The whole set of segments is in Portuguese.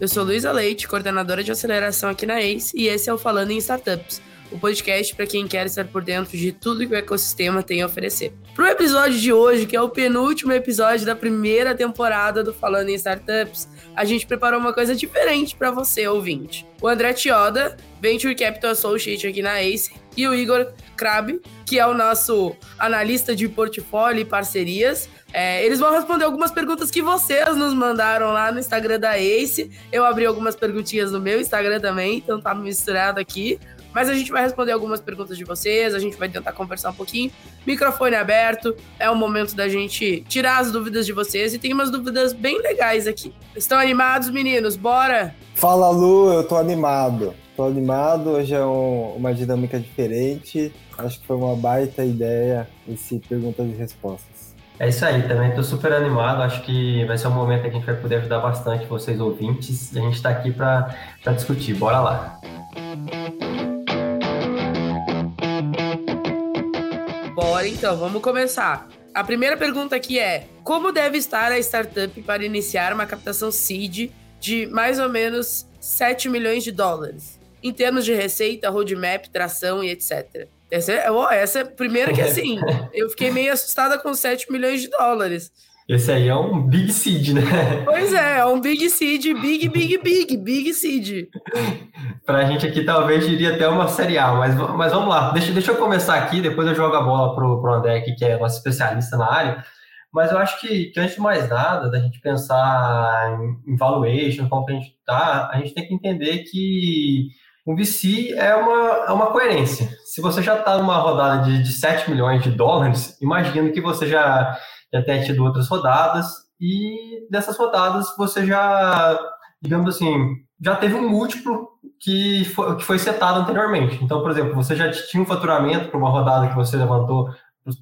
Eu sou Luísa Leite, coordenadora de aceleração aqui na ACE, e esse é o Falando em Startups, o podcast para quem quer estar por dentro de tudo que o ecossistema tem a oferecer. Para o episódio de hoje, que é o penúltimo episódio da primeira temporada do Falando em Startups, a gente preparou uma coisa diferente para você, ouvinte. O André Tioda, Venture Capital Associate aqui na ACE, e o Igor Krab, que é o nosso analista de portfólio e parcerias. É, eles vão responder algumas perguntas que vocês nos mandaram lá no Instagram da Ace. Eu abri algumas perguntinhas no meu Instagram também, então tá misturado aqui. Mas a gente vai responder algumas perguntas de vocês, a gente vai tentar conversar um pouquinho. Microfone aberto, é o momento da gente tirar as dúvidas de vocês e tem umas dúvidas bem legais aqui. Estão animados, meninos? Bora! Fala, Lu, eu tô animado. Tô animado, hoje é um, uma dinâmica diferente. Acho que foi uma baita ideia esse perguntas e respostas. É isso aí, também estou super animado. Acho que vai ser um momento que a gente vai poder ajudar bastante vocês ouvintes. E a gente está aqui para discutir. Bora lá! Bora então, vamos começar. A primeira pergunta aqui é: como deve estar a startup para iniciar uma captação seed de mais ou menos 7 milhões de dólares? Em termos de receita, roadmap, tração e etc. Essa é, essa é a primeira que assim, eu fiquei meio assustada com 7 milhões de dólares. Esse aí é um Big Seed, né? Pois é, é um Big Seed, Big, Big, Big, Big Seed. Pra gente aqui, talvez iria até uma Série A, mas, mas vamos lá. Deixa, deixa eu começar aqui, depois eu jogo a bola pro, pro André aqui, que é nosso especialista na área. Mas eu acho que, que antes de mais nada, da gente pensar em, em valuation, como que a gente tá, a gente tem que entender que um VC é uma, é uma coerência. Se você já está numa rodada de, de 7 milhões de dólares, imagino que você já já tenha tido outras rodadas, e dessas rodadas você já, digamos assim, já teve um múltiplo que foi, que foi setado anteriormente. Então, por exemplo, você já tinha um faturamento para uma rodada que você levantou,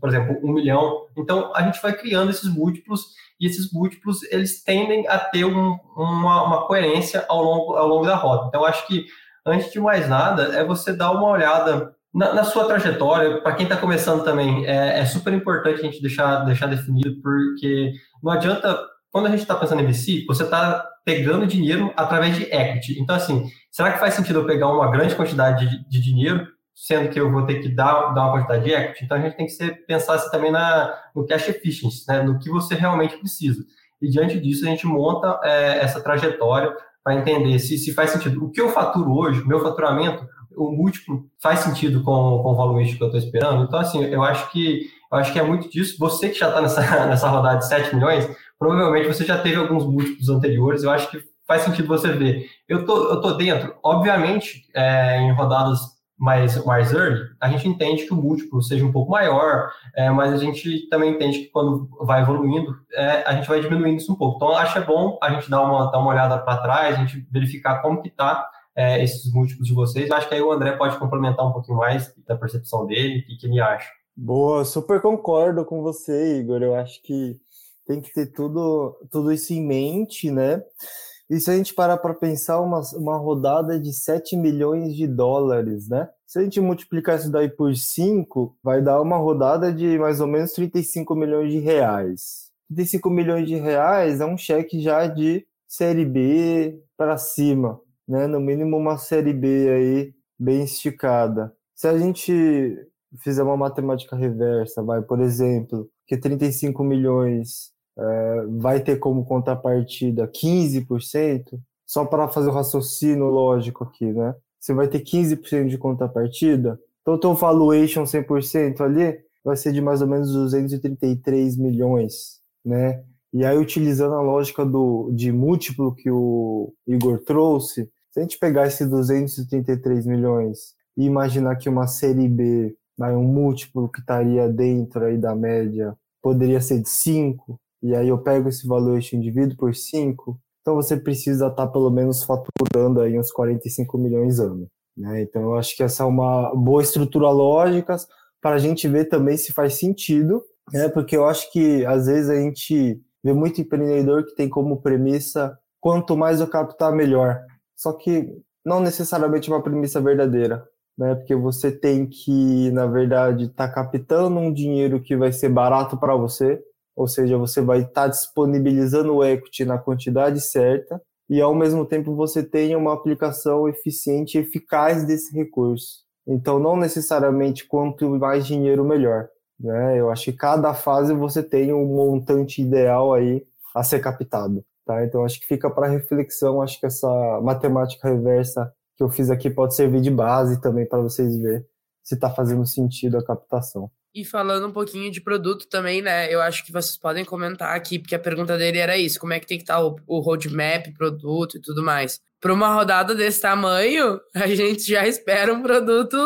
por exemplo, um milhão. Então, a gente vai criando esses múltiplos e esses múltiplos eles tendem a ter um, uma, uma coerência ao longo, ao longo da roda. Então, acho que antes de mais nada é você dar uma olhada na, na sua trajetória, para quem está começando também, é, é, super importante a gente deixar, deixar definido, porque não adianta, quando a gente está pensando em VC, você está pegando dinheiro através de equity. Então, assim, será que faz sentido eu pegar uma grande quantidade de, de dinheiro, sendo que eu vou ter que dar, dar uma quantidade de equity? Então, a gente tem que ser, pensar assim, também na, no cash efficiency, né, no que você realmente precisa. E diante disso, a gente monta é, essa trajetória para entender se, se faz sentido. O que eu faturo hoje, meu faturamento, o múltiplo faz sentido com, com o valuation que eu estou esperando. Então, assim, eu acho que eu acho que é muito disso. Você que já está nessa, nessa rodada de 7 milhões, provavelmente você já teve alguns múltiplos anteriores. Eu acho que faz sentido você ver. Eu tô, eu tô dentro, obviamente, é, em rodadas mais, mais early, a gente entende que o múltiplo seja um pouco maior, é, mas a gente também entende que quando vai evoluindo, é, a gente vai diminuindo isso um pouco. Então, acho é bom a gente dar uma, dar uma olhada para trás, a gente verificar como que está é, esses múltiplos de vocês. Acho que aí o André pode complementar um pouquinho mais da percepção dele, o que, que ele acha. Boa, super concordo com você, Igor. Eu acho que tem que ter tudo, tudo isso em mente, né? E se a gente parar para pensar, uma, uma rodada de 7 milhões de dólares, né? Se a gente multiplicar isso daí por 5, vai dar uma rodada de mais ou menos 35 milhões de reais. 35 milhões de reais é um cheque já de série B para cima né? No mínimo uma série B aí bem esticada. Se a gente fizer uma matemática reversa, vai, por exemplo, que 35 milhões é, vai ter como contrapartida 15%, só para fazer o raciocínio lógico aqui, né? Você vai ter 15% de contrapartida, então teu valuation 100% ali vai ser de mais ou menos 233 milhões, né? E aí, utilizando a lógica do, de múltiplo que o Igor trouxe, se a gente pegar esses 233 milhões e imaginar que uma série B, né, um múltiplo que estaria dentro aí da média, poderia ser de 5, e aí eu pego esse valuation divido por 5, então você precisa estar tá pelo menos faturando aí uns 45 milhões ano. Né? Então eu acho que essa é uma boa estrutura lógica para a gente ver também se faz sentido, né? porque eu acho que às vezes a gente vê muito empreendedor que tem como premissa quanto mais eu captar, melhor. Só que não necessariamente uma premissa verdadeira, né? Porque você tem que, na verdade, estar tá captando um dinheiro que vai ser barato para você, ou seja, você vai estar tá disponibilizando o equity na quantidade certa, e ao mesmo tempo você tenha uma aplicação eficiente e eficaz desse recurso. Então, não necessariamente quanto mais dinheiro, melhor. Né? Eu acho que cada fase você tem um montante ideal aí a ser captado. Tá? Então, acho que fica para reflexão. Acho que essa matemática reversa que eu fiz aqui pode servir de base também para vocês verem se está fazendo sentido a captação. E falando um pouquinho de produto também, né? Eu acho que vocês podem comentar aqui, porque a pergunta dele era isso: como é que tem que estar tá o, o roadmap, produto e tudo mais. Para uma rodada desse tamanho, a gente já espera um produto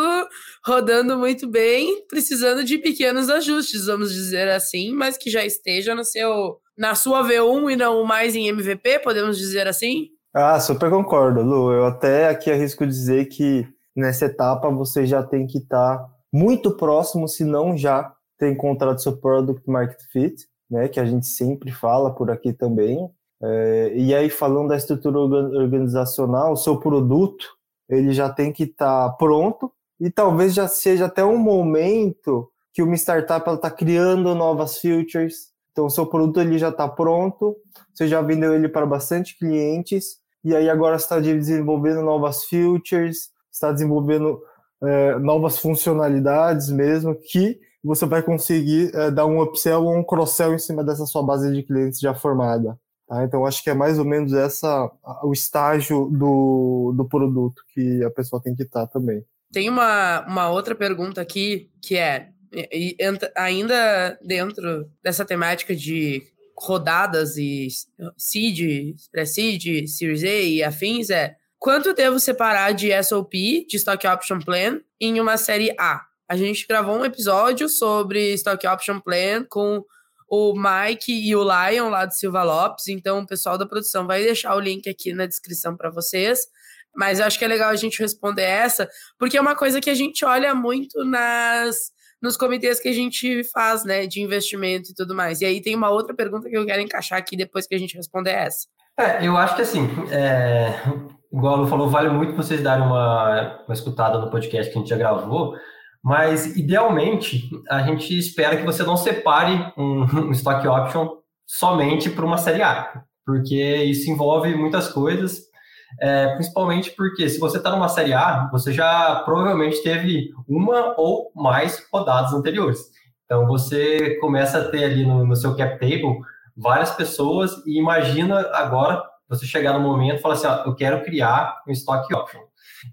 rodando muito bem, precisando de pequenos ajustes, vamos dizer assim, mas que já esteja no seu, na sua V1 e não mais em MVP, podemos dizer assim? Ah, super concordo, Lu. Eu até aqui arrisco dizer que nessa etapa você já tem que estar tá muito próximo, se não já ter encontrado seu product market fit, né, que a gente sempre fala por aqui também. É, e aí falando da estrutura organizacional, o seu produto ele já tem que estar tá pronto e talvez já seja até um momento que uma startup está criando novas features. Então o seu produto ele já está pronto, você já vendeu ele para bastante clientes e aí agora está desenvolvendo novas features, está desenvolvendo é, novas funcionalidades mesmo que você vai conseguir é, dar um upsell ou um cross-sell em cima dessa sua base de clientes já formada. Tá? Então, acho que é mais ou menos essa o estágio do, do produto que a pessoa tem que estar também. Tem uma, uma outra pergunta aqui que é, ainda dentro dessa temática de rodadas e seed, pré-seed, Series A e afins, é Quanto devo separar de SOP, de Stock Option Plan, em uma série A? A gente gravou um episódio sobre Stock Option Plan com o Mike e o Lion lá do Silva Lopes, então o pessoal da produção vai deixar o link aqui na descrição para vocês. Mas eu acho que é legal a gente responder essa, porque é uma coisa que a gente olha muito nas nos comitês que a gente faz, né, de investimento e tudo mais. E aí tem uma outra pergunta que eu quero encaixar aqui depois que a gente responder essa. É, eu acho que assim, é, igual a Lu falou, vale muito vocês darem uma, uma escutada no podcast que a gente já gravou, mas idealmente a gente espera que você não separe um, um stock option somente para uma série A, porque isso envolve muitas coisas, é, principalmente porque se você está numa série A, você já provavelmente teve uma ou mais rodadas anteriores. Então você começa a ter ali no, no seu cap table várias pessoas e imagina agora você chegar no momento e falar assim, ó, eu quero criar um stock option.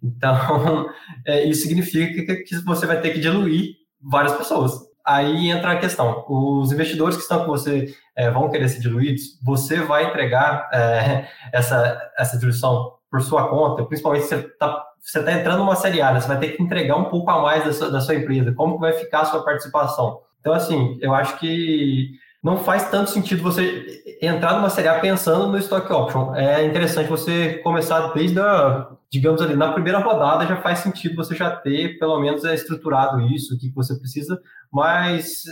Então, é, isso significa que você vai ter que diluir várias pessoas. Aí entra a questão, os investidores que estão com você é, vão querer ser diluídos, você vai entregar é, essa, essa diluição por sua conta, principalmente se você está você tá entrando numa série A, né? você vai ter que entregar um pouco a mais da sua, da sua empresa, como vai ficar a sua participação. Então, assim, eu acho que não faz tanto sentido você entrar numa série A pensando no stock option. É interessante você começar desde a, digamos ali, na primeira rodada já faz sentido você já ter pelo menos é, estruturado isso, o que você precisa, mas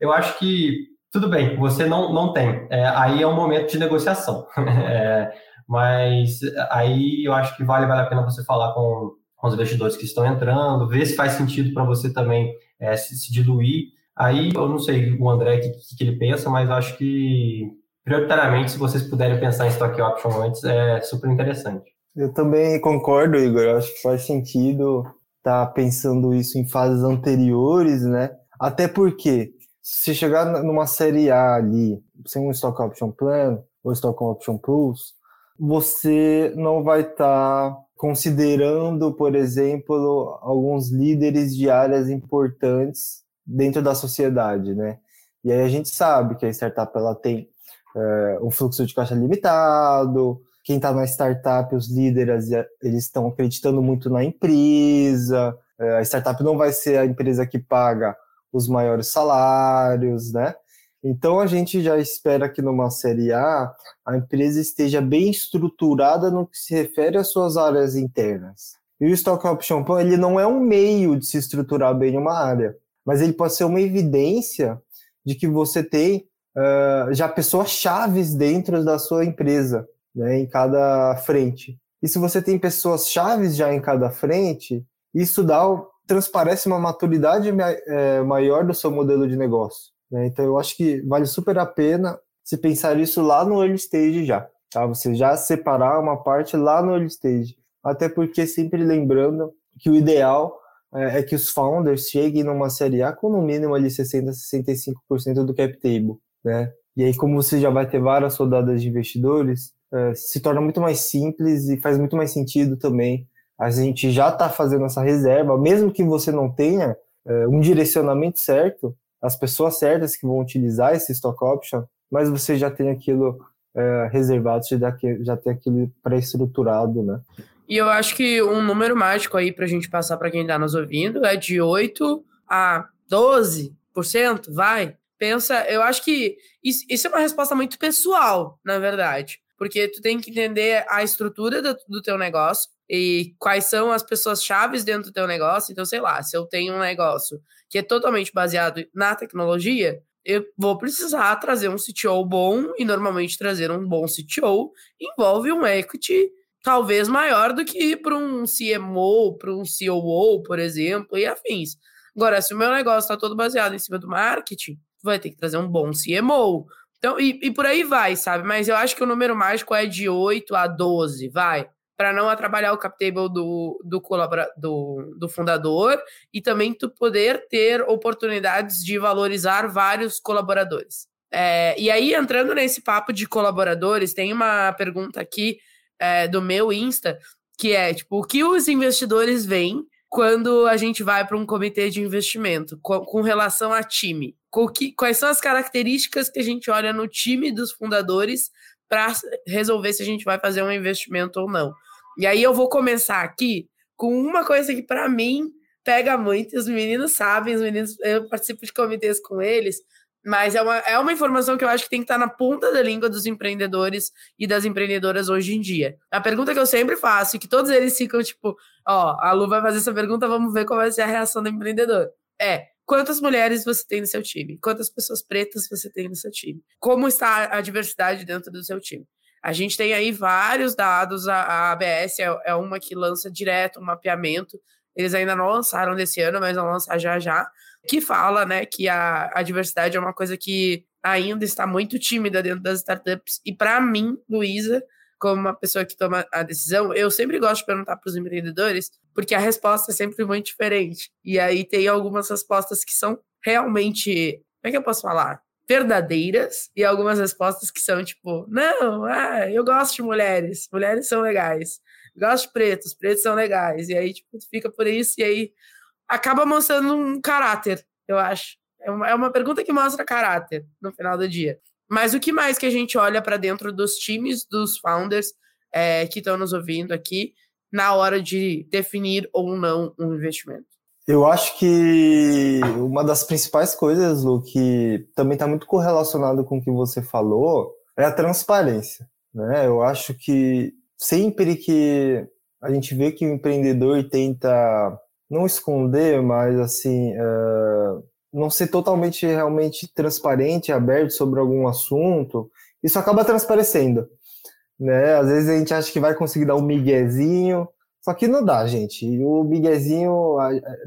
eu acho que tudo bem, você não, não tem. É, aí é um momento de negociação. é, mas aí eu acho que vale, vale a pena você falar com, com os investidores que estão entrando, ver se faz sentido para você também é, se, se diluir Aí eu não sei o André o que, que, ele pensa, mas acho que prioritariamente, se vocês puderem pensar em stock option antes, é super interessante. Eu também concordo, Igor. Eu acho que faz sentido estar tá pensando isso em fases anteriores, né? Até porque se chegar numa série A ali, sem um stock option plan ou stock option plus, você não vai estar tá considerando, por exemplo, alguns líderes de áreas importantes dentro da sociedade, né? E aí a gente sabe que a startup ela tem é, um fluxo de caixa limitado, quem está na startup, os líderes, eles estão acreditando muito na empresa, é, a startup não vai ser a empresa que paga os maiores salários, né? Então a gente já espera que numa série A a empresa esteja bem estruturada no que se refere às suas áreas internas. E o Stock Option Plan ele não é um meio de se estruturar bem uma área mas ele pode ser uma evidência de que você tem uh, já pessoas chaves dentro da sua empresa, né, em cada frente. E se você tem pessoas chaves já em cada frente, isso dá transparece uma maturidade é, maior do seu modelo de negócio. Né? Então eu acho que vale super a pena se pensar isso lá no early stage já. tá? Você já separar uma parte lá no early stage. Até porque sempre lembrando que o ideal é, é que os founders cheguem numa série A com no mínimo ali 60, 65% do cap table, né? E aí, como você já vai ter várias rodadas de investidores, é, se torna muito mais simples e faz muito mais sentido também. A gente já está fazendo essa reserva, mesmo que você não tenha é, um direcionamento certo, as pessoas certas que vão utilizar esse stock option, mas você já tem aquilo é, reservado, você já, já tem aquilo pré-estruturado, né? E eu acho que um número mágico aí para a gente passar para quem está nos ouvindo é de 8 a 12%, vai. Pensa, eu acho que isso, isso é uma resposta muito pessoal, na verdade. Porque tu tem que entender a estrutura do, do teu negócio e quais são as pessoas chaves dentro do teu negócio. Então, sei lá, se eu tenho um negócio que é totalmente baseado na tecnologia, eu vou precisar trazer um CTO bom e normalmente trazer um bom CTO envolve um equity talvez maior do que para um CMO, para um COO, por exemplo, e afins. Agora, se o meu negócio está todo baseado em cima do marketing, vai ter que trazer um bom CMO. Então, e, e por aí vai, sabe? Mas eu acho que o número mágico é de 8 a 12, vai. Para não atrapalhar o cap table do, do, colabora, do, do fundador e também tu poder ter oportunidades de valorizar vários colaboradores. É, e aí, entrando nesse papo de colaboradores, tem uma pergunta aqui é, do meu Insta, que é, tipo, o que os investidores veem quando a gente vai para um comitê de investimento, com, com relação a time? Que, quais são as características que a gente olha no time dos fundadores para resolver se a gente vai fazer um investimento ou não? E aí eu vou começar aqui com uma coisa que para mim pega muito, os meninos sabem, os meninos, eu participo de comitês com eles, mas é uma, é uma informação que eu acho que tem que estar na ponta da língua dos empreendedores e das empreendedoras hoje em dia. A pergunta que eu sempre faço, e que todos eles ficam tipo, ó, a Lu vai fazer essa pergunta, vamos ver qual vai ser a reação do empreendedor. É, quantas mulheres você tem no seu time? Quantas pessoas pretas você tem no seu time? Como está a diversidade dentro do seu time? A gente tem aí vários dados, a, a ABS é, é uma que lança direto um mapeamento, eles ainda não lançaram desse ano, mas vão lançar já já que fala, né, que a, a diversidade é uma coisa que ainda está muito tímida dentro das startups. E para mim, Luísa, como uma pessoa que toma a decisão, eu sempre gosto de perguntar para os empreendedores, porque a resposta é sempre muito diferente. E aí tem algumas respostas que são realmente, como é que eu posso falar? Verdadeiras, e algumas respostas que são tipo, não, ah, eu gosto de mulheres, mulheres são legais. gosto de pretos, pretos são legais. E aí, tipo, fica por isso, e aí acaba mostrando um caráter, eu acho. É uma, é uma pergunta que mostra caráter no final do dia. Mas o que mais que a gente olha para dentro dos times dos founders é, que estão nos ouvindo aqui na hora de definir ou não um investimento? Eu acho que uma das principais coisas, Lu, que também está muito correlacionado com o que você falou, é a transparência. Né? Eu acho que sempre que a gente vê que o empreendedor tenta não esconder, mas assim, uh, não ser totalmente realmente transparente, aberto sobre algum assunto, isso acaba transparecendo. Né? Às vezes a gente acha que vai conseguir dar um miguezinho, só que não dá, gente. O miguezinho,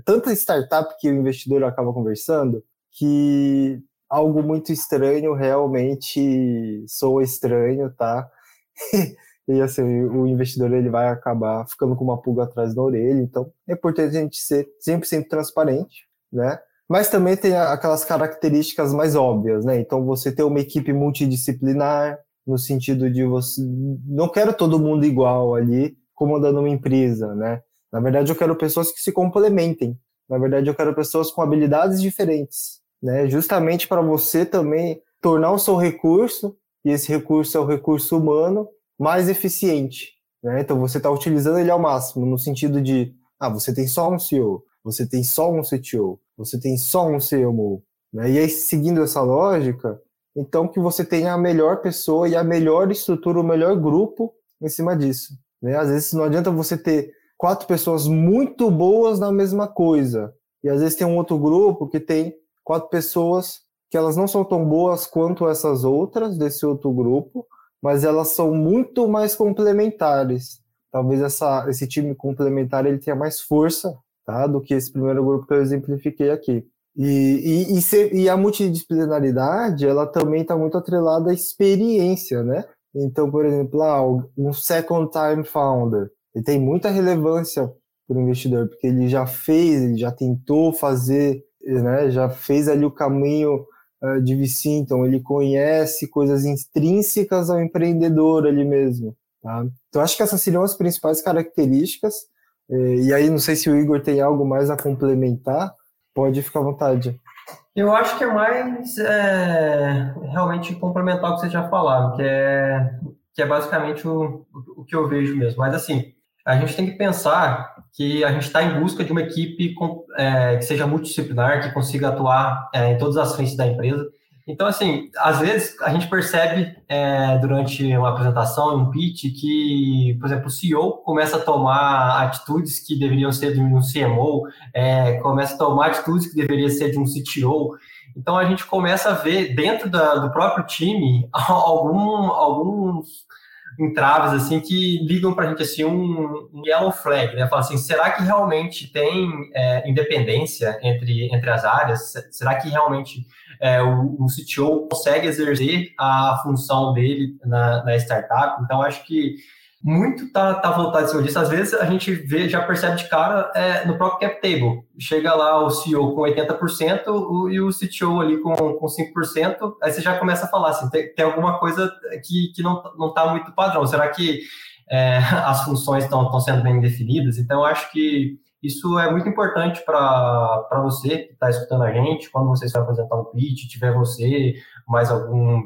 tanta startup que o investidor acaba conversando, que algo muito estranho realmente soa estranho, tá? e assim, o investidor ele vai acabar ficando com uma pulga atrás da orelha, então é importante a gente ser 100% transparente, né? Mas também tem aquelas características mais óbvias, né? Então você ter uma equipe multidisciplinar, no sentido de você não quero todo mundo igual ali comandando uma empresa, né? Na verdade eu quero pessoas que se complementem. Na verdade eu quero pessoas com habilidades diferentes, né? Justamente para você também tornar o seu recurso e esse recurso é o recurso humano mais eficiente. Né? Então você está utilizando ele ao máximo, no sentido de, ah, você tem só um CEO, você tem só um CTO, você tem só um CMO. Né? E aí, seguindo essa lógica, então que você tenha a melhor pessoa e a melhor estrutura, o melhor grupo em cima disso. Né? Às vezes não adianta você ter quatro pessoas muito boas na mesma coisa. E às vezes tem um outro grupo que tem quatro pessoas que elas não são tão boas quanto essas outras desse outro grupo, mas elas são muito mais complementares. Talvez essa, esse time complementar ele tenha mais força tá, do que esse primeiro grupo que eu exemplifiquei aqui. E, e, e, e a multidisciplinaridade ela também está muito atrelada à experiência, né? Então, por exemplo, ah, um second time founder, ele tem muita relevância para o investidor, porque ele já fez, ele já tentou fazer, né, já fez ali o caminho uh, de VC, então ele conhece coisas intrínsecas ao empreendedor ali mesmo. Tá? Então, acho que essas seriam as principais características. Eh, e aí, não sei se o Igor tem algo mais a complementar, pode ficar à vontade. Eu acho que é mais é, realmente complementar o que vocês já falaram, que é, que é basicamente o, o que eu vejo mesmo. Mas assim, a gente tem que pensar que a gente está em busca de uma equipe com, é, que seja multidisciplinar, que consiga atuar é, em todas as frentes da empresa. Então, assim, às vezes a gente percebe é, durante uma apresentação, um pitch, que, por exemplo, o CEO começa a tomar atitudes que deveriam ser de um CMO, é, começa a tomar atitudes que deveriam ser de um CTO. Então, a gente começa a ver dentro da, do próprio time algum, alguns entraves assim que ligam para a gente assim um, um, yellow flag, né? Fala assim, será que realmente tem é, independência entre, entre as áreas? Será que realmente é, o, o CTO consegue exercer a função dele na, na startup? Então acho que muito tá, tá voltado em cima disso. Às vezes a gente vê, já percebe de cara é, no próprio cap table. Chega lá o CEO com 80% o, e o CTO ali com, com 5%, aí você já começa a falar assim, tem, tem alguma coisa que, que não, não tá muito padrão. Será que é, as funções estão sendo bem definidas? Então, eu acho que isso é muito importante para você que está escutando a gente, quando você vai apresentar um pitch, tiver você, mais algum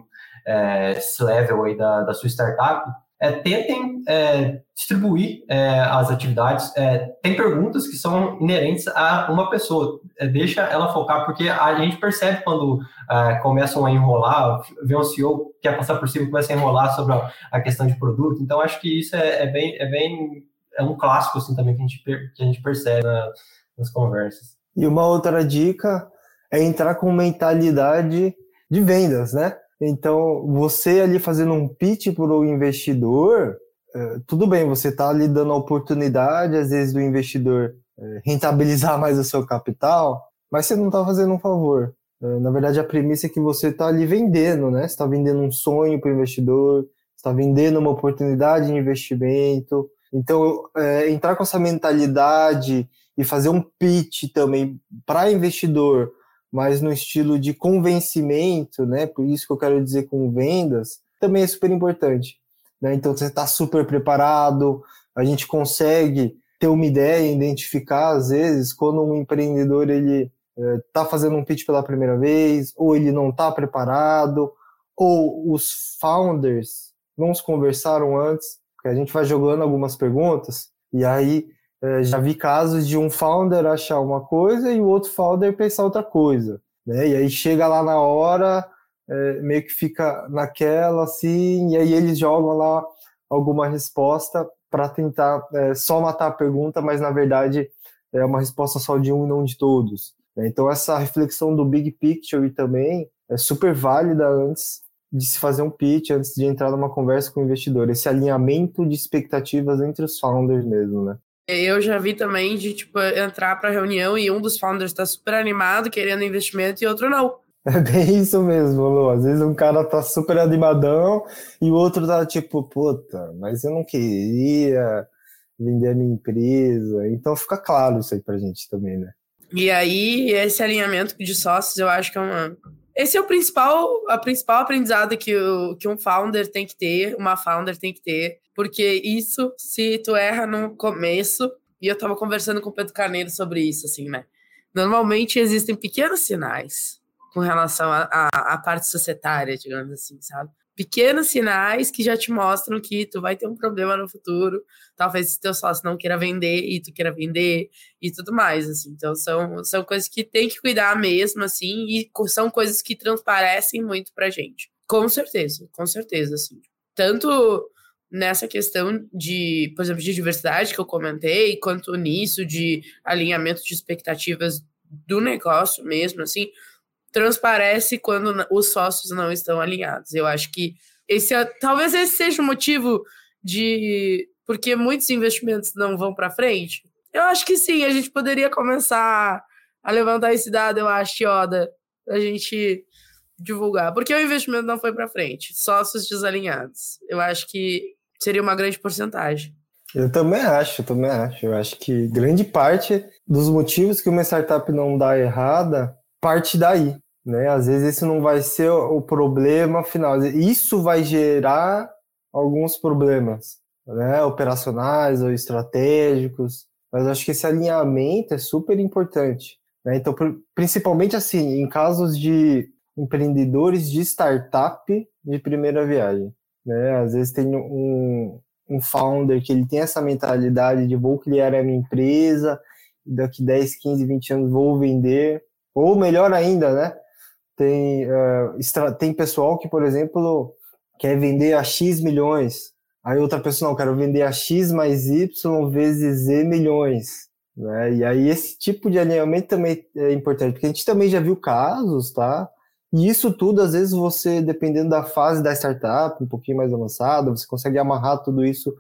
é, level aí da, da sua startup, é, tentem é, distribuir é, as atividades. É, tem perguntas que são inerentes a uma pessoa, é, deixa ela focar, porque a gente percebe quando é, começam a enrolar, vê um CEO que quer passar por cima começa a enrolar sobre a, a questão de produto. Então, acho que isso é, bem, é bem é um clássico assim também que a gente, que a gente percebe na, nas conversas. E uma outra dica é entrar com mentalidade de vendas, né? Então, você ali fazendo um pitch para o investidor, é, tudo bem, você está ali dando a oportunidade, às vezes, do investidor é, rentabilizar mais o seu capital, mas você não está fazendo um favor. É, na verdade, a premissa é que você está ali vendendo, né? Você está vendendo um sonho para o investidor, está vendendo uma oportunidade de investimento. Então, é, entrar com essa mentalidade e fazer um pitch também para investidor mas no estilo de convencimento, né? Por isso que eu quero dizer com vendas, também é super importante. Né? Então você está super preparado, a gente consegue ter uma ideia, identificar às vezes quando um empreendedor ele está é, fazendo um pitch pela primeira vez, ou ele não está preparado, ou os founders não se conversaram antes, porque a gente vai jogando algumas perguntas e aí já vi casos de um founder achar uma coisa e o outro founder pensar outra coisa. Né? E aí chega lá na hora, é, meio que fica naquela assim, e aí eles jogam lá alguma resposta para tentar é, só matar a pergunta, mas na verdade é uma resposta só de um e não de todos. Né? Então essa reflexão do big picture também é super válida antes de se fazer um pitch, antes de entrar numa conversa com o investidor. Esse alinhamento de expectativas entre os founders mesmo, né? Eu já vi também de, tipo, entrar para reunião e um dos founders tá super animado, querendo investimento, e outro não. É bem isso mesmo, Lu. Às vezes um cara tá super animadão e o outro tá tipo, puta, mas eu não queria vender a minha empresa. Então fica claro isso aí pra gente também, né? E aí, esse alinhamento de sócios, eu acho que é uma. Esse é o principal, a principal aprendizado que, o, que um founder tem que ter, uma founder tem que ter, porque isso, se tu erra no começo, e eu tava conversando com o Pedro Carneiro sobre isso, assim, né? Normalmente existem pequenos sinais com relação à parte societária, digamos assim, sabe? Pequenos sinais que já te mostram que tu vai ter um problema no futuro, talvez se teu sócio não queira vender e tu queira vender e tudo mais, assim. Então são, são coisas que tem que cuidar mesmo, assim, e são coisas que transparecem muito pra gente. Com certeza, com certeza, assim. Tanto nessa questão de, por exemplo, de diversidade que eu comentei, quanto nisso de alinhamento de expectativas do negócio mesmo, assim, transparece quando os sócios não estão alinhados. Eu acho que esse é, talvez esse seja o motivo de porque muitos investimentos não vão para frente. Eu acho que sim, a gente poderia começar a levantar esse dado, eu acho, Yoda, a gente divulgar. Porque o investimento não foi para frente. Sócios desalinhados. Eu acho que seria uma grande porcentagem. Eu também acho, eu também acho. Eu acho que grande parte dos motivos que uma startup não dá errada parte daí. Né? Às vezes esse não vai ser o problema final. Isso vai gerar alguns problemas, né? operacionais ou estratégicos. Mas acho que esse alinhamento é super importante. Né? Então, principalmente assim, em casos de empreendedores de startup de primeira viagem. Né? Às vezes tem um, um founder que ele tem essa mentalidade de vou criar a minha empresa, daqui 10, 15, 20 anos vou vender, ou melhor ainda, né? Tem, uh, tem pessoal que, por exemplo, quer vender a X milhões, aí outra pessoa, não, quero vender a X mais Y vezes Z milhões. Né? E aí esse tipo de alinhamento também é importante, porque a gente também já viu casos, tá? E isso tudo, às vezes, você, dependendo da fase da startup, um pouquinho mais avançada, você consegue amarrar tudo isso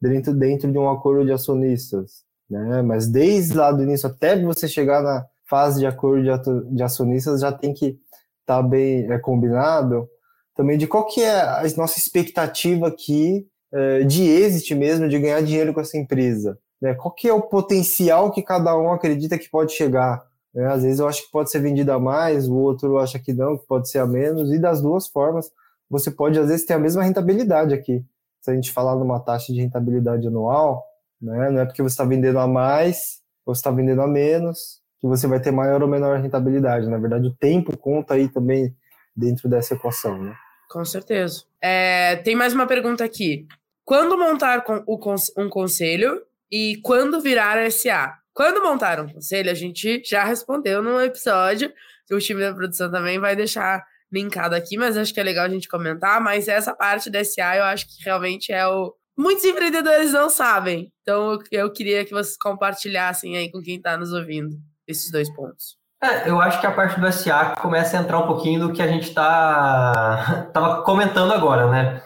dentro, dentro de um acordo de acionistas. Né? Mas desde lá do início até você chegar na fase de acordo de, de acionistas, já tem que estar tá bem é, combinado também de qual que é a nossa expectativa aqui é, de êxito mesmo, de ganhar dinheiro com essa empresa. Né? Qual que é o potencial que cada um acredita que pode chegar? Né? Às vezes eu acho que pode ser vendida a mais, o outro acha que não, que pode ser a menos, e das duas formas você pode às vezes ter a mesma rentabilidade aqui. Se a gente falar numa taxa de rentabilidade anual, né? não é porque você está vendendo a mais ou está vendendo a menos que você vai ter maior ou menor rentabilidade. Na verdade, o tempo conta aí também dentro dessa equação. Né? Com certeza. É, tem mais uma pergunta aqui. Quando montar um conselho e quando virar SA? Quando montaram o conselho, a gente já respondeu no episódio, que o time da produção também vai deixar linkado aqui, mas acho que é legal a gente comentar. Mas essa parte da SA eu acho que realmente é o. Muitos empreendedores não sabem. Então eu queria que vocês compartilhassem aí com quem está nos ouvindo esses dois pontos. É, eu acho que a parte do SA começa a entrar um pouquinho do que a gente está tava comentando agora, né?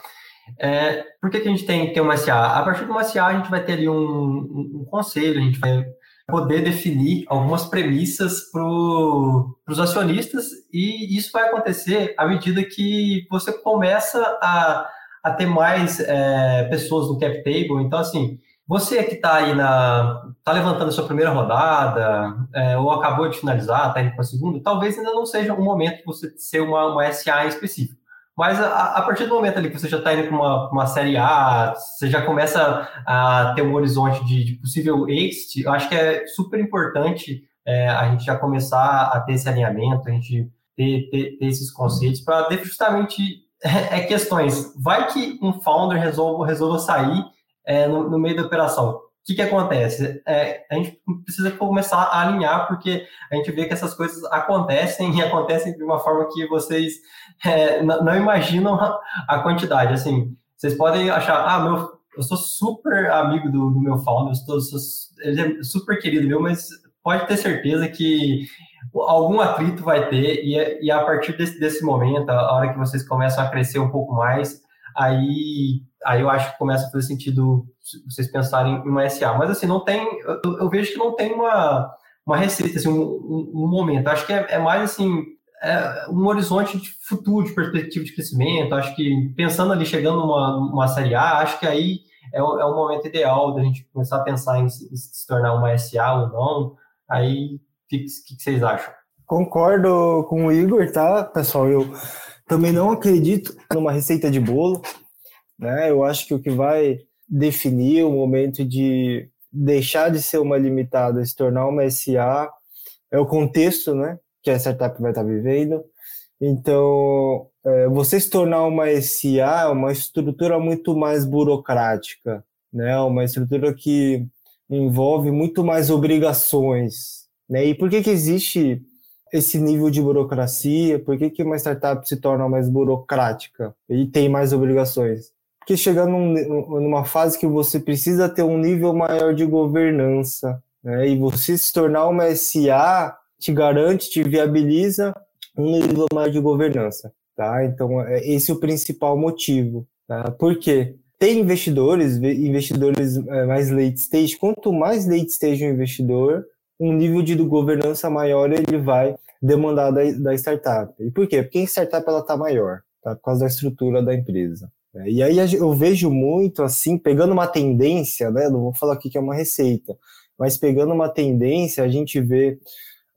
É, por que, que a gente tem, tem uma SA? A partir de uma SA, a gente vai ter ali um, um, um conselho, a gente vai poder definir algumas premissas para os acionistas e isso vai acontecer à medida que você começa a, a ter mais é, pessoas no cap table. Então, assim, você que está aí na. está levantando sua primeira rodada, é, ou acabou de finalizar, está indo para a segunda, talvez ainda não seja o momento de você ser uma, uma SA em específico. Mas a, a, partir do momento ali que você já está indo para uma, uma série A, você já começa a ter um horizonte de, de possível exit, eu acho que é super importante é, a gente já começar a ter esse alinhamento, a gente ter, ter, ter esses conceitos para justamente é, é, questões. Vai que um founder resolva, resolva sair é, no, no meio da operação que, que acontece? É, a gente precisa começar a alinhar, porque a gente vê que essas coisas acontecem e acontecem de uma forma que vocês é, não imaginam a, quantidade. Assim, vocês podem achar, ah, meu, eu sou super amigo do, do meu founder, eu sou, sou, ele é super querido meu, mas pode ter certeza que algum atrito vai ter, e, e a partir desse, desse momento, a hora que vocês começam a crescer um pouco mais, aí, aí eu acho que começa a fazer sentido vocês pensarem em uma SA. Mas assim, não tem, eu, eu vejo que não tem uma, uma receita, assim, um, um, um momento. Acho que é, é mais assim, é um horizonte de futuro, de perspectiva de crescimento. Acho que pensando ali, chegando numa, numa série A, acho que aí é o, é o momento ideal da gente começar a pensar em se, em se tornar uma SA ou não. Aí, o que, que, que vocês acham? Concordo com o Igor, tá, pessoal? Eu também não acredito numa receita de bolo, né? Eu acho que o que vai definir o momento de deixar de ser uma limitada e se tornar uma SA é o contexto, né? Que a startup vai estar vivendo. Então, é, você se tornar uma SA é uma estrutura muito mais burocrática, né? Uma estrutura que envolve muito mais obrigações, né? E por que que existe esse nível de burocracia? Por que, que uma startup se torna mais burocrática e tem mais obrigações? Porque chega num, numa fase que você precisa ter um nível maior de governança, né? e você se tornar uma SA te garante, te viabiliza um nível maior de governança. Tá? Então, é, esse é o principal motivo. Tá? Por quê? Tem investidores, investidores é, mais late stage, quanto mais late stage o investidor, um nível de governança maior ele vai demandar da, da startup. E por quê? Porque a startup ela está maior, tá? por causa da estrutura da empresa. É, e aí eu vejo muito assim, pegando uma tendência, né? Não vou falar aqui que é uma receita, mas pegando uma tendência, a gente vê,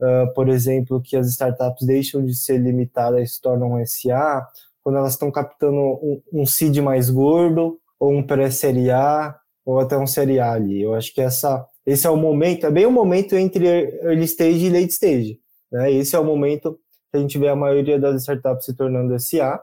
uh, por exemplo, que as startups deixam de ser limitadas e se tornam um SA quando elas estão captando um, um seed mais gordo, ou um pré-série A, ou até um série A ali. Eu acho que essa, esse é o momento, é bem o momento entre early stage e late stage. Né? Esse é o momento que a gente vê a maioria das startups se tornando SA.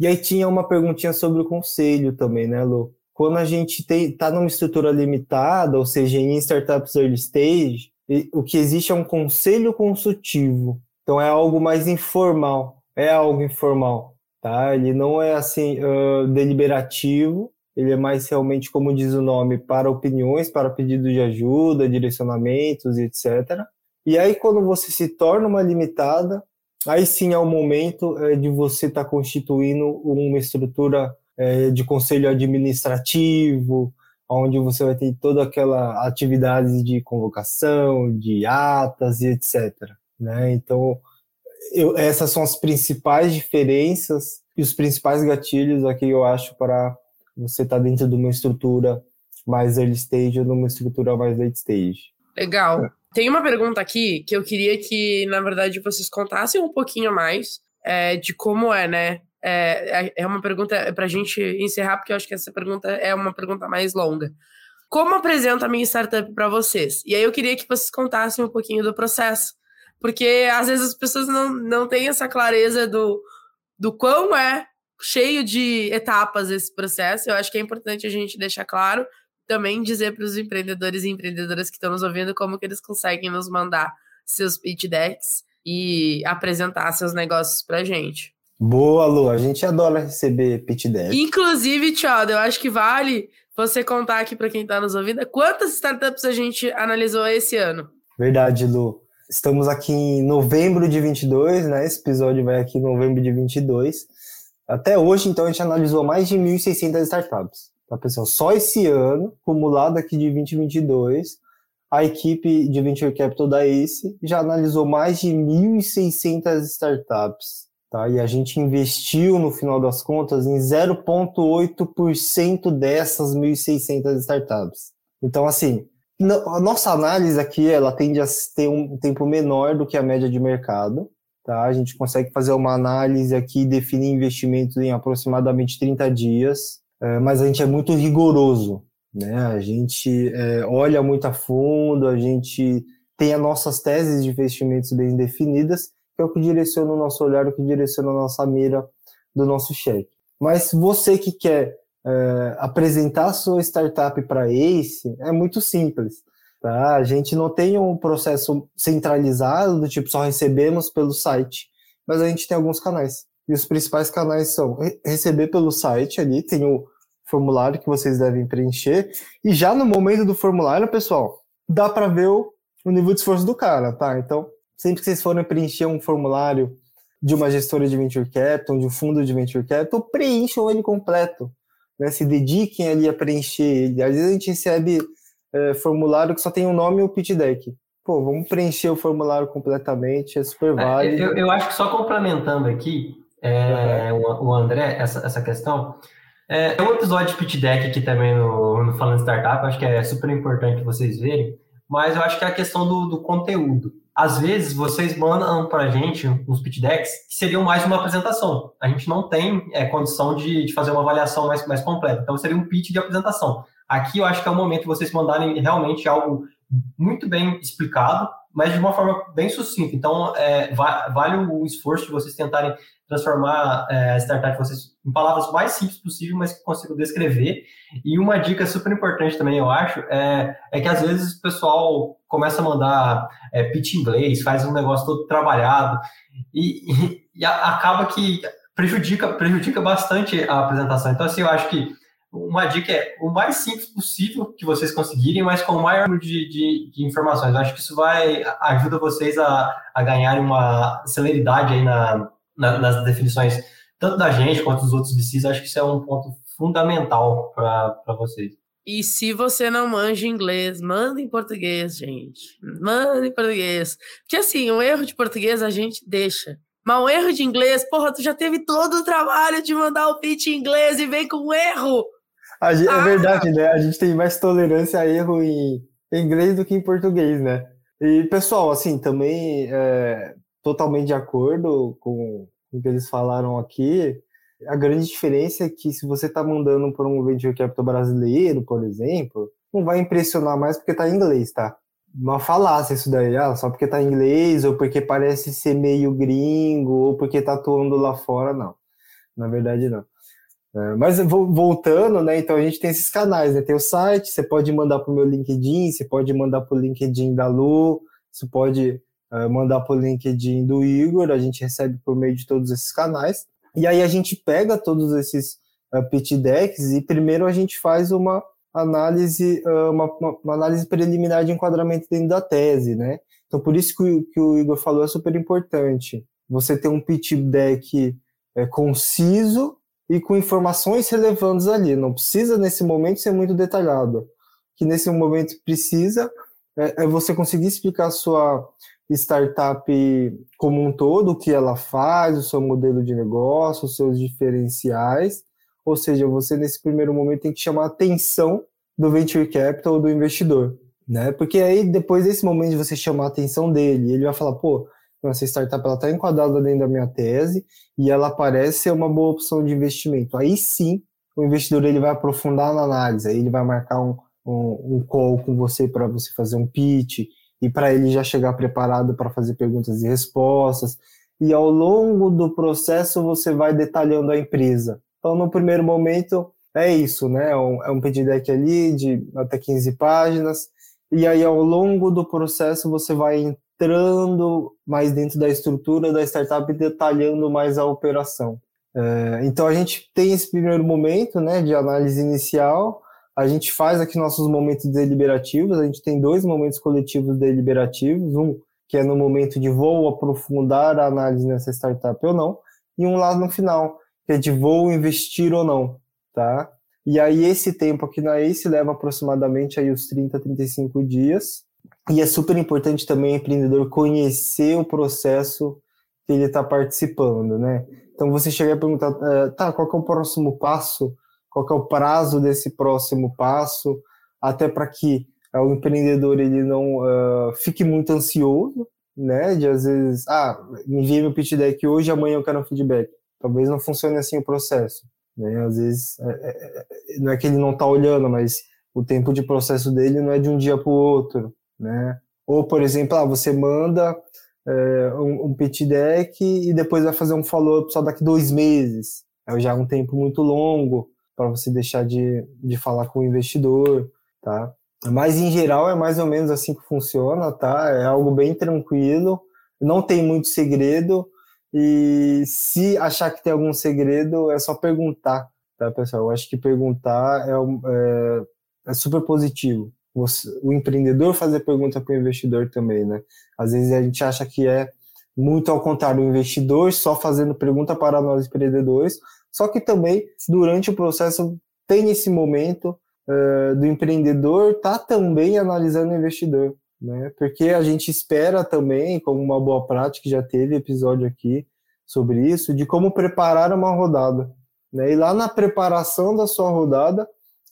E aí tinha uma perguntinha sobre o conselho também, né, Lu? Quando a gente está numa estrutura limitada, ou seja, em startups early stage, o que existe é um conselho consultivo. Então é algo mais informal, é algo informal, tá? Ele não é assim uh, deliberativo, ele é mais realmente, como diz o nome, para opiniões, para pedido de ajuda, direcionamentos etc. E aí quando você se torna uma limitada, aí sim é o momento é, de você estar tá constituindo uma estrutura é, de conselho administrativo, onde você vai ter toda aquela atividade de convocação, de atas e etc. Né? Então, eu, essas são as principais diferenças e os principais gatilhos aqui eu acho para você estar tá dentro de uma estrutura mais early stage ou numa estrutura mais late stage. Legal. É. Tem uma pergunta aqui que eu queria que, na verdade, vocês contassem um pouquinho mais é, de como é, né? É, é, é uma pergunta para a gente encerrar, porque eu acho que essa pergunta é uma pergunta mais longa. Como apresento a minha startup para vocês? E aí eu queria que vocês contassem um pouquinho do processo, porque às vezes as pessoas não, não têm essa clareza do, do quão é cheio de etapas esse processo. Eu acho que é importante a gente deixar claro, também dizer para os empreendedores e empreendedoras que estão nos ouvindo como que eles conseguem nos mandar seus pitch decks e apresentar seus negócios para a gente. Boa, Lu. A gente adora receber pitch deck. Inclusive, Tchau, eu acho que vale você contar aqui para quem está nos ouvindo quantas startups a gente analisou esse ano. Verdade, Lu. Estamos aqui em novembro de 22, né? Esse episódio vai aqui em novembro de 22. Até hoje, então, a gente analisou mais de 1.600 startups. Tá, pessoal? Só esse ano, acumulado aqui de 2022, a equipe de Venture Capital da ACE já analisou mais de 1.600 startups. Tá? E a gente investiu, no final das contas, em 0,8% dessas 1.600 startups. Então, assim, a nossa análise aqui, ela tende a ter um tempo menor do que a média de mercado. Tá? A gente consegue fazer uma análise aqui e definir investimentos em aproximadamente 30 dias, é, mas a gente é muito rigoroso. Né? A gente é, olha muito a fundo, a gente tem as nossas teses de investimentos bem definidas que é o que direciona o nosso olhar, o que direciona a nossa mira do nosso cheque. Mas você que quer é, apresentar a sua startup para ACE, é muito simples. Tá? A gente não tem um processo centralizado, do tipo só recebemos pelo site, mas a gente tem alguns canais. E os principais canais são receber pelo site ali, tem o formulário que vocês devem preencher, e já no momento do formulário, pessoal, dá para ver o, o nível de esforço do cara, tá? Então, sempre que vocês forem preencher um formulário de uma gestora de venture capital, de um fundo de venture capital, preencham ele completo. Né? Se dediquem ali a preencher ele. Às vezes a gente recebe é, formulário que só tem o um nome e o pitch deck. Pô, vamos preencher o formulário completamente, é super é, válido. Eu, eu acho que só complementando aqui, é, uhum. o, o, André, essa, essa questão, é, tem um episódio de pitch deck aqui também no, no Falando Startup, acho que é super importante vocês verem, mas eu acho que é a questão do, do conteúdo às vezes vocês mandam para a gente uns pitch decks que seriam mais uma apresentação. A gente não tem é, condição de, de, fazer uma avaliação mais, mais completa. Então seria um pitch de apresentação. Aqui eu acho que é o momento de vocês mandarem realmente algo muito bem explicado, mas de uma forma bem sucinta. Então, é, vale o esforço de vocês tentarem transformar é, a startup de vocês em palavras mais simples possível, mas que consigam descrever. E uma dica super importante também, eu acho, é, é que às vezes o pessoal começa a mandar é, pitch inglês, faz um negócio todo trabalhado e, e, e acaba que prejudica, prejudica bastante a apresentação. Então, assim, eu acho que uma dica é o mais simples possível que vocês conseguirem, mas com o maior número de, de, de, informações. Eu acho que isso vai ajuda vocês a, a ganharem uma celeridade aí na, na, nas definições, tanto da gente quanto dos outros VCs. Acho que isso é um ponto fundamental para vocês. E se você não manja inglês, manda em português, gente. Manda em português. Porque assim, um erro de português a gente deixa. Mas um erro de inglês, porra, tu já teve todo o trabalho de mandar o pitch em inglês e vem com um erro. Gente, ah. É verdade, né? A gente tem mais tolerância a erro em inglês do que em português, né? E, pessoal, assim, também é, totalmente de acordo com o que eles falaram aqui. A grande diferença é que se você está mandando para um venture capital brasileiro, por exemplo, não vai impressionar mais porque está em inglês, tá? Uma falácia isso daí, ah, só porque está em inglês, ou porque parece ser meio gringo, ou porque está atuando lá fora, não. Na verdade, não. É, mas voltando, né? Então a gente tem esses canais, né? Tem o site, você pode mandar para o meu LinkedIn, você pode mandar para o LinkedIn da Lu, você pode uh, mandar para o LinkedIn do Igor, a gente recebe por meio de todos esses canais. E aí a gente pega todos esses uh, pitch decks e primeiro a gente faz uma análise, uh, uma, uma, análise preliminar de enquadramento dentro da tese, né? Então por isso que o, que o Igor falou é super importante. Você ter um pitch deck é, conciso e com informações relevantes ali. Não precisa, nesse momento, ser muito detalhado. Que nesse momento precisa é, é você conseguir explicar a sua startup como um todo, o que ela faz, o seu modelo de negócio, os seus diferenciais. Ou seja, você, nesse primeiro momento, tem que chamar a atenção do venture capital ou do investidor. Né? Porque aí, depois desse momento de você chamar a atenção dele, ele vai falar, pô, essa startup está enquadrada dentro da minha tese e ela parece ser uma boa opção de investimento. Aí sim, o investidor ele vai aprofundar na análise, aí ele vai marcar um, um, um call com você para você fazer um pitch e para ele já chegar preparado para fazer perguntas e respostas. E ao longo do processo você vai detalhando a empresa. Então, no primeiro momento, é isso, né? É um, é um pitch deck ali de até 15 páginas. E aí, ao longo do processo, você vai entrando mais dentro da estrutura da startup e detalhando mais a operação. É, então a gente tem esse primeiro momento né, de análise inicial, a gente faz aqui nossos momentos deliberativos, a gente tem dois momentos coletivos deliberativos, um que é no momento de vou aprofundar a análise nessa startup ou não, e um lá no final, que é de vou investir ou não, tá? E aí esse tempo aqui na ACE leva aproximadamente aí os 30, 35 dias, e é super importante também o empreendedor conhecer o processo que ele está participando, né? Então você chega a perguntar, é, tá, qual é o próximo passo? Qual é o prazo desse próximo passo? Até para que uh, o empreendedor ele não uh, fique muito ansioso, né? De às vezes, ah, me enviei meu pitch deck hoje, amanhã eu quero um feedback. Talvez não funcione assim o processo, né? Às vezes é, é, é não é que ele não está olhando, mas o tempo de processo dele não é de um dia para o outro né? Ou, por exemplo, ah, você manda é, um, um pitch deck e depois vai fazer um follow-up só daqui dois meses. É já um tempo muito longo para você deixar de, de falar com o investidor, tá? Mas, em geral, é mais ou menos assim que funciona, tá? É algo bem tranquilo, não tem muito segredo, e se achar que tem algum segredo, é só perguntar, tá, pessoal? Eu acho que perguntar é, é, é super positivo você, o empreendedor fazer pergunta para o investidor também, né? Às vezes a gente acha que é muito ao contrário, o investidor só fazendo pergunta para nós empreendedores, só que também durante o processo tem esse momento uh, do empreendedor tá também analisando o investidor, né? Porque a gente espera também, como uma boa prática, já teve episódio aqui sobre isso, de como preparar uma rodada, né? E lá na preparação da sua rodada,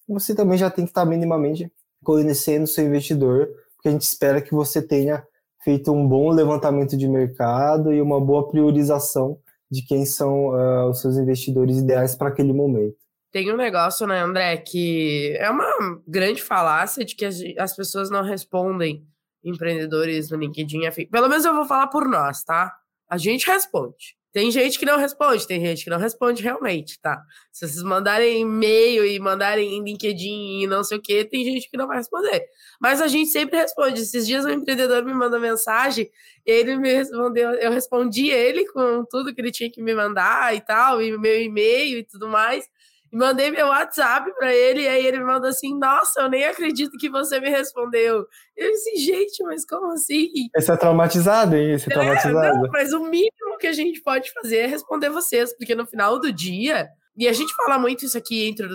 você também já tem que estar minimamente conhecendo seu investidor, porque a gente espera que você tenha feito um bom levantamento de mercado e uma boa priorização de quem são uh, os seus investidores ideais para aquele momento. Tem um negócio, né, André, que é uma grande falácia de que as, pessoas não respondem empreendedores no LinkedIn. Pelo menos eu vou falar por nós, tá? A gente responde. Tem gente que não responde, tem gente que não responde realmente, tá? Se vocês mandarem e-mail e mandarem em LinkedIn e não sei o que, tem gente que não vai responder. Mas a gente sempre responde. Esses dias um empreendedor me mandou mensagem, ele me respondeu, eu respondi ele com tudo que ele tinha que me mandar e tal, e meu e-mail e tudo mais mandei meu WhatsApp para ele, e aí ele me mandou assim: Nossa, eu nem acredito que você me respondeu. Eu disse, gente, mas como assim? Esse é traumatizado, hein? Esse é, é traumatizado. Não, mas o mínimo que a gente pode fazer é responder vocês, porque no final do dia, E a gente fala muito isso aqui entre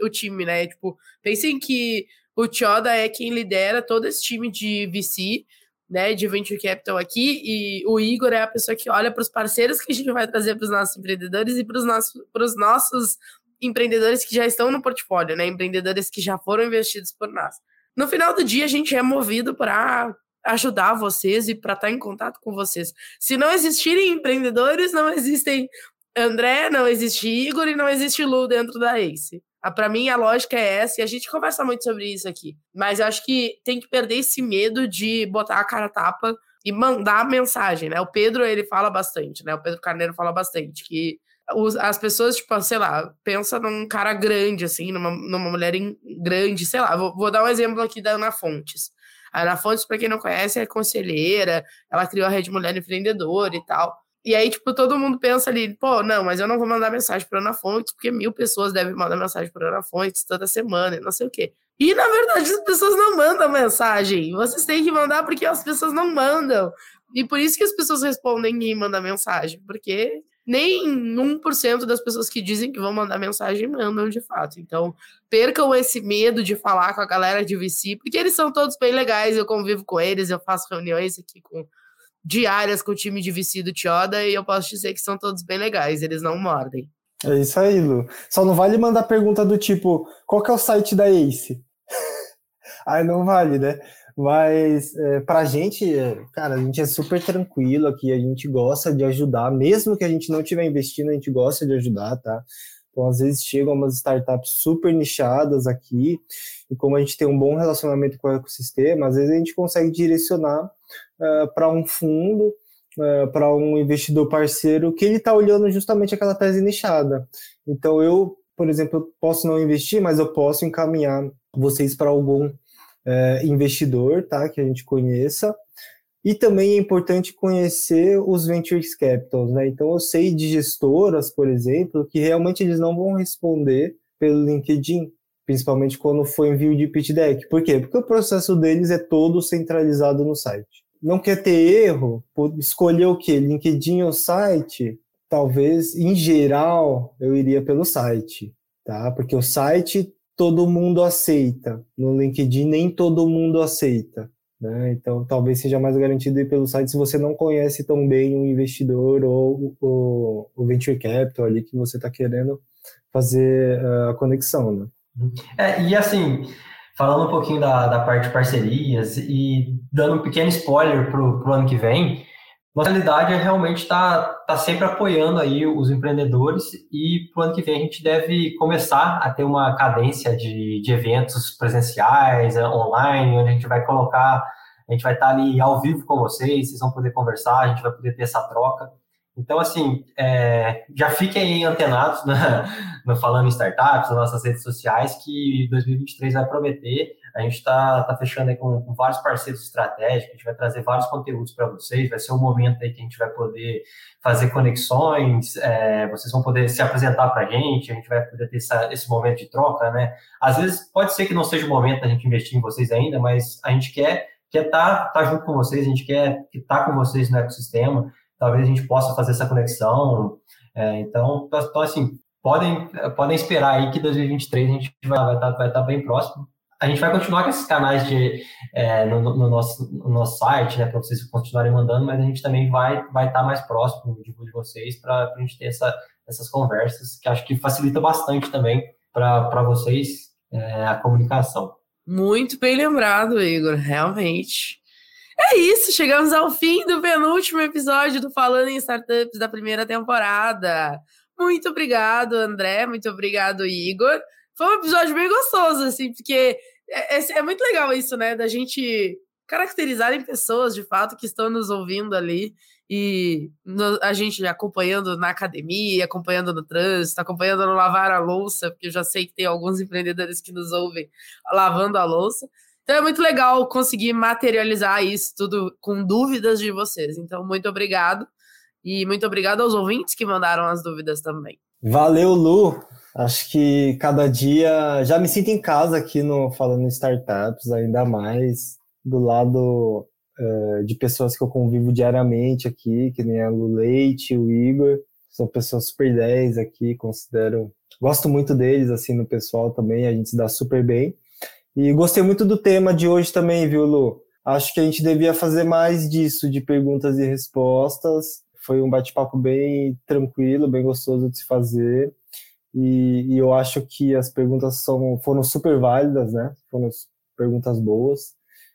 o time, né? Tipo, pensem que o Tioda é quem lidera todo esse time de VC, né, de Venture Capital aqui, e o Igor é a pessoa que olha para os parceiros que a gente vai trazer para os nossos empreendedores e para os nossos, nossos empreendedores que já estão no portfólio, né, empreendedores que já foram investidos por nós. No final do dia, a gente é movido para ajudar vocês e para estar em contato com vocês. Se não existirem empreendedores, não existem André, não existe Igor e não existe Lu dentro da Ace. Ah, Para mim, a lógica é essa, e a gente conversa muito sobre isso aqui. Mas eu acho que tem que perder esse medo de botar a cara tapa e mandar mensagem, né? O Pedro, ele fala bastante, né? O Pedro Carneiro fala bastante que as pessoas, tipo, sei lá, pensa num cara grande, assim, numa, numa mulher grande, sei lá. Vou, vou dar um exemplo aqui da Ana Fontes. A Ana Fontes, para quem não conhece, é conselheira, ela criou a Rede Mulher Empreendedora e tal. E aí, tipo, todo mundo pensa ali, pô, não, mas eu não vou mandar mensagem para Ana Fontes, porque mil pessoas devem mandar mensagem para Ana Fontes toda semana e não sei o quê. E, na verdade, as pessoas não mandam mensagem. Vocês têm que mandar porque as pessoas não mandam. E por isso que as pessoas respondem e mandam mensagem, porque nem 1% das pessoas que dizem que vão mandar mensagem mandam de fato. Então, percam esse medo de falar com a galera de VC, porque eles são todos bem legais, eu convivo com eles, eu faço reuniões aqui com diárias com o time de VC do Tioda e eu posso dizer que são todos bem legais, eles não mordem. É isso aí, Lu. Só não vale mandar pergunta do tipo, qual que é o site da Ace? aí não vale, né? Mas é, pra gente, é, cara, a gente é super tranquilo aqui, a gente gosta de ajudar, mesmo que a gente não estiver investindo, a gente gosta de ajudar, tá? Então, às vezes chegam umas startups super nichadas aqui, e como a gente tem um bom relacionamento com o ecossistema, às vezes a gente consegue direcionar uh, para um fundo, uh, para um investidor parceiro, que ele está olhando justamente aquela tese nichada. Então, eu, por exemplo, posso não investir, mas eu posso encaminhar vocês para algum uh, investidor, tá, que a gente conheça, e também é importante conhecer os ventures capitals, né? Então eu sei de gestoras, por exemplo, que realmente eles não vão responder pelo LinkedIn, principalmente quando for envio de pitch deck. Por quê? Porque o processo deles é todo centralizado no site. Não quer ter erro, escolher o quê? LinkedIn ou site? Talvez, em geral, eu iria pelo site, tá? Porque o site todo mundo aceita, no LinkedIn nem todo mundo aceita. Né? Então, talvez seja mais garantido ir pelo site se você não conhece tão bem o investidor ou o, venture capital ali que você está querendo fazer uh, a conexão. Né? É, e assim, falando um pouquinho da, da parte de parcerias e dando um pequeno spoiler para o ano que vem, nossa realidade é realmente estar tá, tá sempre apoiando aí os empreendedores e para o ano que vem a gente deve começar a ter uma cadência de, de eventos presenciais, eh, online, onde a gente vai colocar, a gente vai estar tá ali ao vivo com vocês, vocês vão poder conversar, a gente vai poder ter essa troca. Então, assim, é, já fiquem antenados né, no Falando em Startups, nas nossas redes sociais, que 2023 vai prometer. A gente está tá fechando aí com, com, vários parceiros estratégicos, a gente vai trazer vários conteúdos para vocês, vai ser um momento aí que a gente vai poder fazer conexões, é, vocês vão poder se apresentar para a gente, a gente vai poder ter essa, esse momento de troca, né? Às vezes pode ser que não seja o momento da gente investir em vocês ainda, mas a gente quer quer estar tá, tá junto com vocês, a gente quer estar tá com vocês no ecossistema, talvez a gente possa fazer essa conexão. É, então, então, assim, podem, podem esperar aí que 2023 a gente vai, vai, estar, vai estar bem próximo. A gente vai continuar com esses canais de, é, no, no, nosso, no nosso site, né, para vocês continuarem mandando, mas a gente também vai, vai estar mais próximo de, de vocês para a gente ter essa, essas conversas, que acho que facilita bastante também para vocês é, a comunicação. Muito bem lembrado, Igor, realmente. É isso, chegamos ao fim do penúltimo episódio do Falando em Startups da primeira temporada. Muito obrigado, André. Muito obrigado, Igor. Foi um episódio bem gostoso, assim, porque é, é, é muito legal isso, né? Da gente caracterizar em pessoas, de fato, que estão nos ouvindo ali e no, a gente acompanhando na academia, acompanhando no trânsito, acompanhando no lavar a louça, porque eu já sei que tem alguns empreendedores que nos ouvem lavando a louça. Então é muito legal conseguir materializar isso tudo com dúvidas de vocês. Então, muito obrigado. E muito obrigado aos ouvintes que mandaram as dúvidas também. Valeu, Lu. Acho que cada dia já me sinto em casa aqui no Falando em Startups, ainda mais do lado uh, de pessoas que eu convivo diariamente aqui, que nem a Lu Leite, o Igor. São pessoas super 10 aqui, considero gosto muito deles, assim, no pessoal também, a gente se dá super bem. E gostei muito do tema de hoje também, viu, Lu? Acho que a gente devia fazer mais disso, de perguntas e respostas. Foi um bate-papo bem tranquilo, bem gostoso de se fazer. E, e, eu acho que as perguntas são, foram super válidas, né? Foram perguntas boas.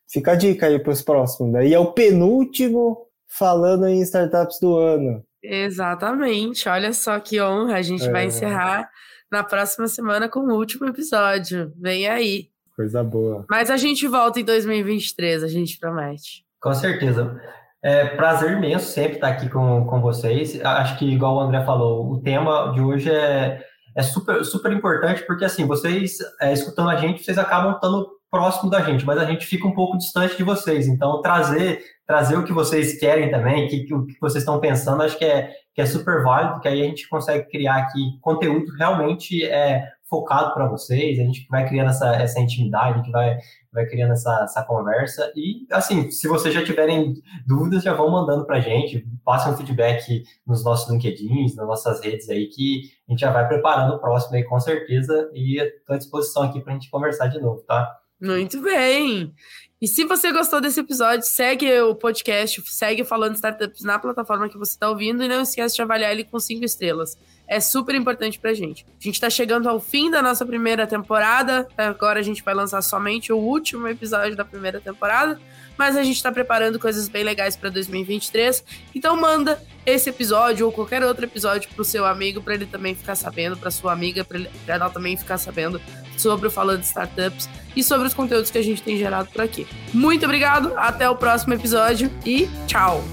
Fica a dica aí para os próximos, né? E é o penúltimo falando em startups do ano. Exatamente. Olha só que honra. A gente é... vai encerrar na próxima semana com o último episódio. Vem aí. Coisa boa. Mas a gente volta em 2023, a gente promete. Com certeza. É prazer imenso sempre estar aqui com, com vocês. Acho que, igual o André falou, o tema de hoje é, é super, super importante, porque assim, vocês é, escutando a gente, vocês acabam estando próximo da gente, mas a gente fica um pouco distante de vocês. Então, trazer trazer o que vocês querem também, que, o que vocês estão pensando, acho que é, que é super válido, que aí a gente consegue criar aqui conteúdo realmente é, focado para vocês, a gente vai criando essa, essa intimidade, a gente vai, vai criando essa, essa conversa. E, assim, se vocês já tiverem dúvidas, já vão mandando para a gente, passem um feedback nos nossos LinkedIns, nas nossas redes aí, que a gente já vai preparando o próximo aí, com certeza, e estou à disposição aqui para a gente conversar de novo, tá? Muito bem! E se você gostou desse episódio, segue o podcast, segue Falando Startups na plataforma que você está ouvindo e não esquece de avaliar ele com cinco estrelas. É super importante pra gente. A gente está chegando ao fim da nossa primeira temporada. Agora a gente vai lançar somente o último episódio da primeira temporada. Mas a gente está preparando coisas bem legais para 2023. Então manda esse episódio ou qualquer outro episódio pro seu amigo para ele também ficar sabendo, para sua amiga, para ela também ficar sabendo sobre o Falando Startups e sobre os conteúdos que a gente tem gerado por aqui. Muito obrigado, até o próximo episódio e tchau!